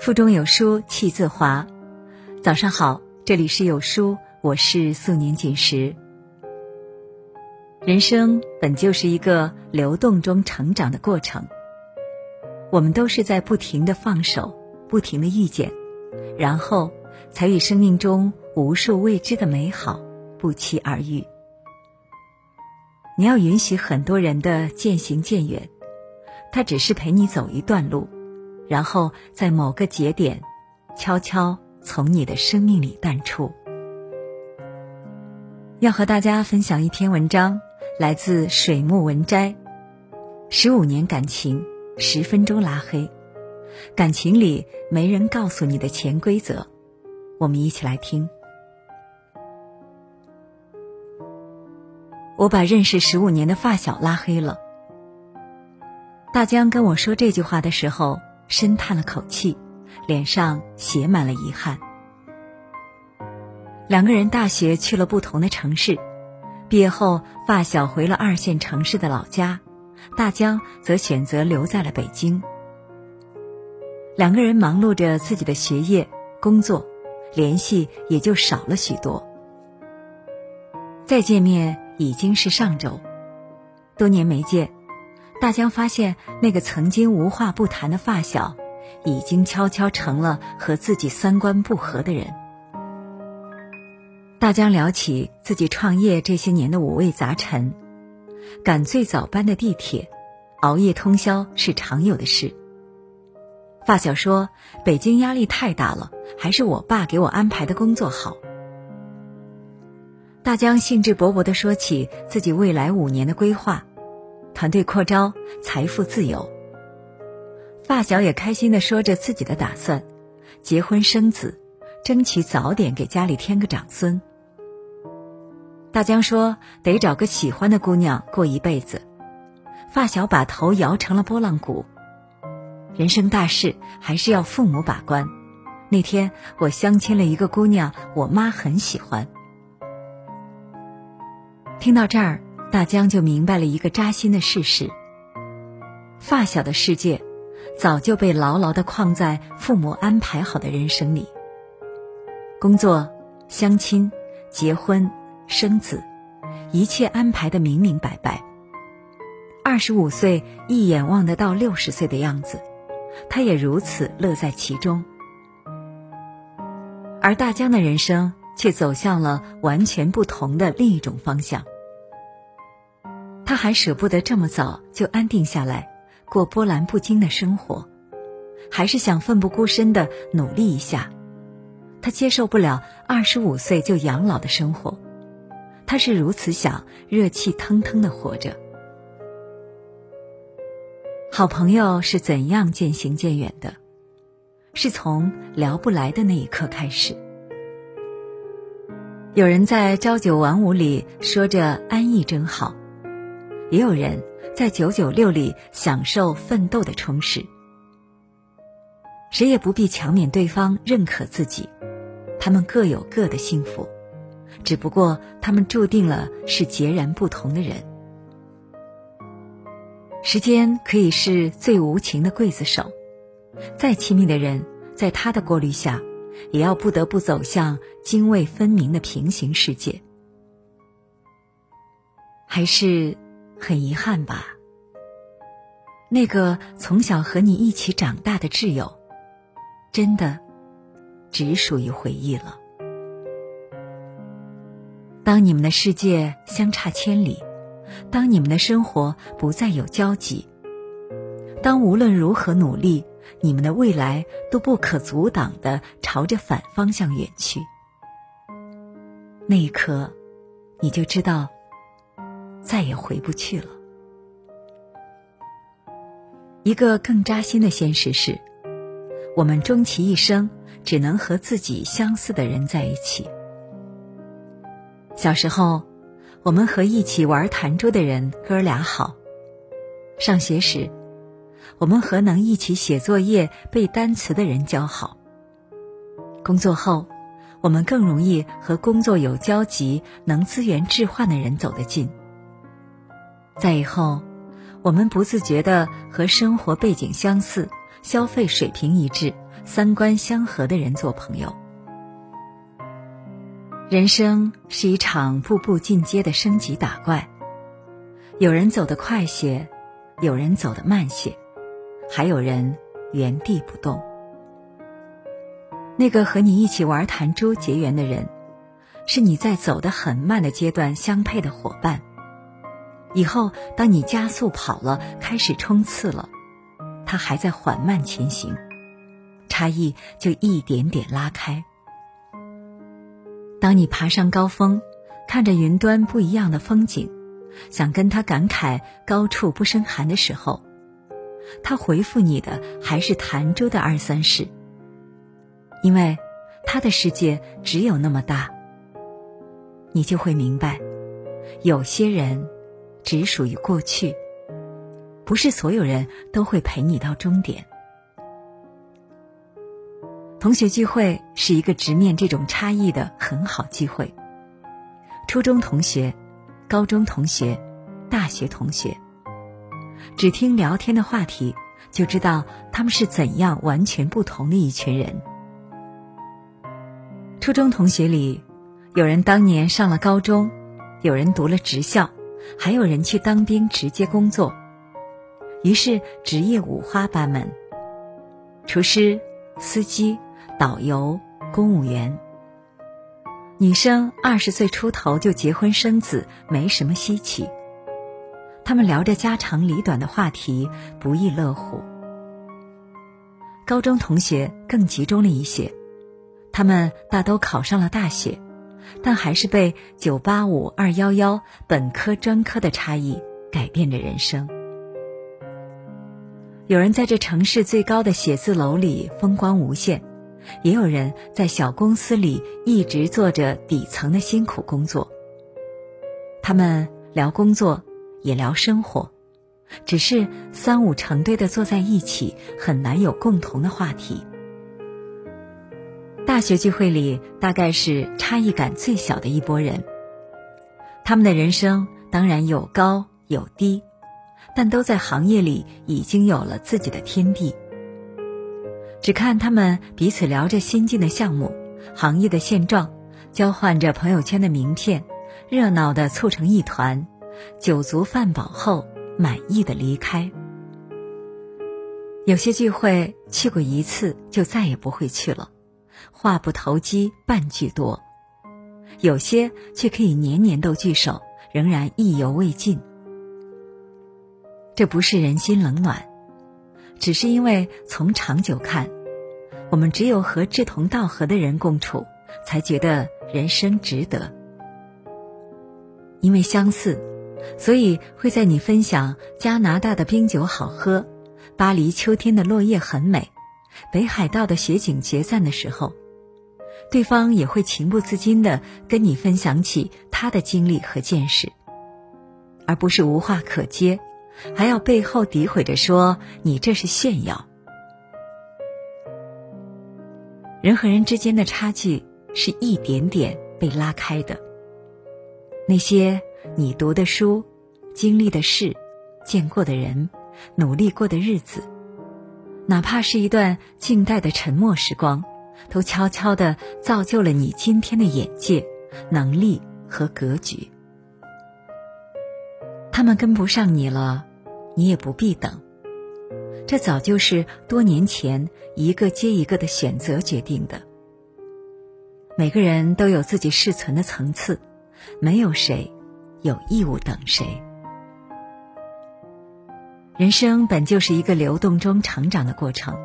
腹中有书气自华。早上好，这里是有书，我是素年锦时。人生本就是一个流动中成长的过程，我们都是在不停的放手，不停的遇见，然后才与生命中无数未知的美好不期而遇。你要允许很多人的渐行渐远，他只是陪你走一段路。然后在某个节点，悄悄从你的生命里淡出。要和大家分享一篇文章，来自水木文摘。十五年感情，十分钟拉黑。感情里没人告诉你的潜规则，我们一起来听。我把认识十五年的发小拉黑了。大江跟我说这句话的时候。深叹了口气，脸上写满了遗憾。两个人大学去了不同的城市，毕业后发小回了二线城市的老家，大江则选择留在了北京。两个人忙碌着自己的学业、工作，联系也就少了许多。再见面已经是上周，多年没见。大江发现，那个曾经无话不谈的发小，已经悄悄成了和自己三观不合的人。大江聊起自己创业这些年的五味杂陈：赶最早班的地铁，熬夜通宵是常有的事。发小说：“北京压力太大了，还是我爸给我安排的工作好。”大江兴致勃勃地说起自己未来五年的规划。团队扩招，财富自由。发小也开心的说着自己的打算：结婚生子，争取早点给家里添个长孙。大江说得找个喜欢的姑娘过一辈子。发小把头摇成了拨浪鼓。人生大事还是要父母把关。那天我相亲了一个姑娘，我妈很喜欢。听到这儿。大江就明白了一个扎心的事实：发小的世界早就被牢牢的框在父母安排好的人生里。工作、相亲、结婚、生子，一切安排的明明白白。二十五岁一眼望得到六十岁的样子，他也如此乐在其中。而大江的人生却走向了完全不同的另一种方向。他还舍不得这么早就安定下来，过波澜不惊的生活，还是想奋不顾身的努力一下。他接受不了二十五岁就养老的生活，他是如此想热气腾腾的活着。好朋友是怎样渐行渐远的？是从聊不来的那一刻开始。有人在朝九晚五里说着安逸真好。也有人在九九六里享受奋斗的充实，谁也不必强勉对方认可自己，他们各有各的幸福，只不过他们注定了是截然不同的人。时间可以是最无情的刽子手，再亲密的人，在他的过滤下，也要不得不走向泾渭分明的平行世界，还是？很遗憾吧，那个从小和你一起长大的挚友，真的只属于回忆了。当你们的世界相差千里，当你们的生活不再有交集，当无论如何努力，你们的未来都不可阻挡的朝着反方向远去，那一刻，你就知道。再也回不去了。一个更扎心的现实是，我们终其一生只能和自己相似的人在一起。小时候，我们和一起玩弹珠的人哥俩好；上学时，我们和能一起写作业、背单词的人交好；工作后，我们更容易和工作有交集、能资源置换的人走得近。在以后，我们不自觉的和生活背景相似、消费水平一致、三观相合的人做朋友。人生是一场步步进阶的升级打怪，有人走得快些，有人走得慢些，还有人原地不动。那个和你一起玩弹珠结缘的人，是你在走得很慢的阶段相配的伙伴。以后当你加速跑了，开始冲刺了，他还在缓慢前行，差异就一点点拉开。当你爬上高峰，看着云端不一样的风景，想跟他感慨“高处不胜寒”的时候，他回复你的还是弹珠的二三事。因为他的世界只有那么大，你就会明白，有些人只属于过去，不是所有人都会陪你到终点。同学聚会是一个直面这种差异的很好机会。初中同学、高中同学、大学同学，只听聊天的话题，就知道他们是怎样完全不同的一群人。初中同学里，有人当年上了高中，有人读了职校，还有人去当兵直接工作，于是职业五花八门：厨师、司机。导游、公务员，女生二十岁出头就结婚生子，没什么稀奇。他们聊着家长里短的话题，不亦乐乎。高中同学更集中了一些，他们大都考上了大学，但还是被九八五、二幺幺、本科、专科的差异改变着人生。有人在这城市最高的写字楼里风光无限。也有人在小公司里一直做着底层的辛苦工作。他们聊工作，也聊生活，只是三五成堆的坐在一起，很难有共同的话题。大学聚会里，大概是差异感最小的一拨人。他们的人生当然有高有低，但都在行业里已经有了自己的天地。只看他们彼此聊着新进的项目、行业的现状，交换着朋友圈的名片，热闹的凑成一团，酒足饭饱后满意的离开。有些聚会去过一次就再也不会去了，话不投机半句多；有些却可以年年都聚首，仍然意犹未尽。这不是人心冷暖。只是因为从长久看，我们只有和志同道合的人共处，才觉得人生值得。因为相似，所以会在你分享加拿大的冰酒好喝、巴黎秋天的落叶很美、北海道的雪景结赞的时候，对方也会情不自禁的跟你分享起他的经历和见识，而不是无话可接。还要背后诋毁着说你这是炫耀。人和人之间的差距是一点点被拉开的。那些你读的书、经历的事、见过的人、努力过的日子，哪怕是一段静待的沉默时光，都悄悄的造就了你今天的眼界、能力和格局。他们跟不上你了。你也不必等，这早就是多年前一个接一个的选择决定的。每个人都有自己适存的层次，没有谁有义务等谁。人生本就是一个流动中成长的过程，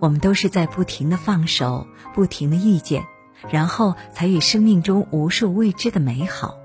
我们都是在不停的放手，不停的遇见，然后才与生命中无数未知的美好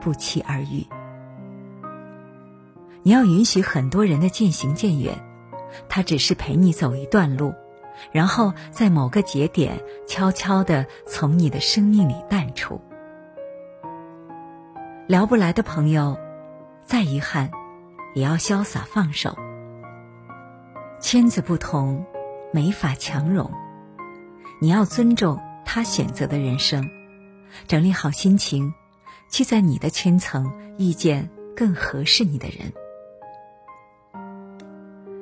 不期而遇。你要允许很多人的渐行渐远，他只是陪你走一段路，然后在某个节点悄悄的从你的生命里淡出。聊不来的朋友，再遗憾，也要潇洒放手。圈子不同，没法强融，你要尊重他选择的人生，整理好心情，去在你的圈层遇见更合适你的人。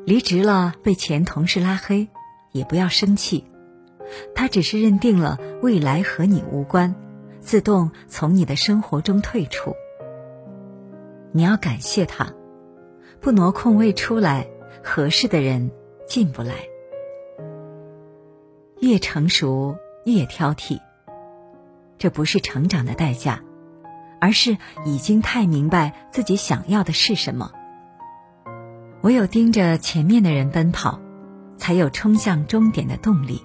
离职了，被前同事拉黑，也不要生气，他只是认定了未来和你无关，自动从你的生活中退出。你要感谢他，不挪空位出来，合适的人进不来。越成熟越挑剔，这不是成长的代价，而是已经太明白自己想要的是什么。唯有盯着前面的人奔跑，才有冲向终点的动力。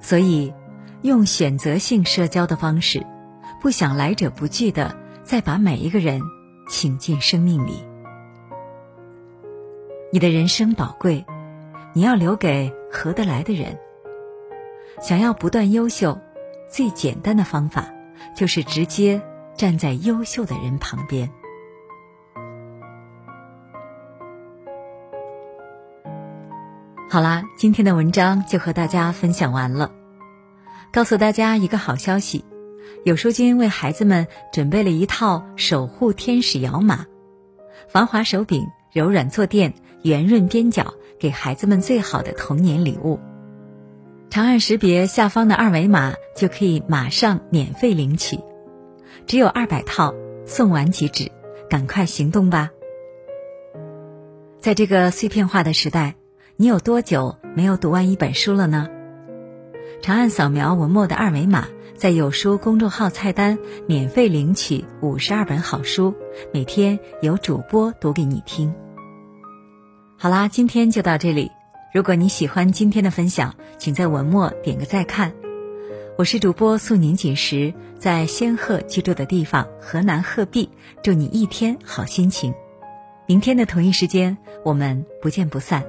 所以，用选择性社交的方式，不想来者不拒的再把每一个人请进生命里。你的人生宝贵，你要留给合得来的人。想要不断优秀，最简单的方法就是直接站在优秀的人旁边。好啦，今天的文章就和大家分享完了。告诉大家一个好消息，有书君为孩子们准备了一套守护天使摇码，防滑手柄、柔软坐垫、圆润边角，给孩子们最好的童年礼物。长按识别下方的二维码，就可以马上免费领取。只有二百套，送完即止，赶快行动吧！在这个碎片化的时代。你有多久没有读完一本书了呢？长按扫描文末的二维码，在有书公众号菜单免费领取五十二本好书，每天有主播读给你听。好啦，今天就到这里。如果你喜欢今天的分享，请在文末点个再看。我是主播素宁锦时，在仙鹤居住的地方河南鹤壁，祝你一天好心情。明天的同一时间，我们不见不散。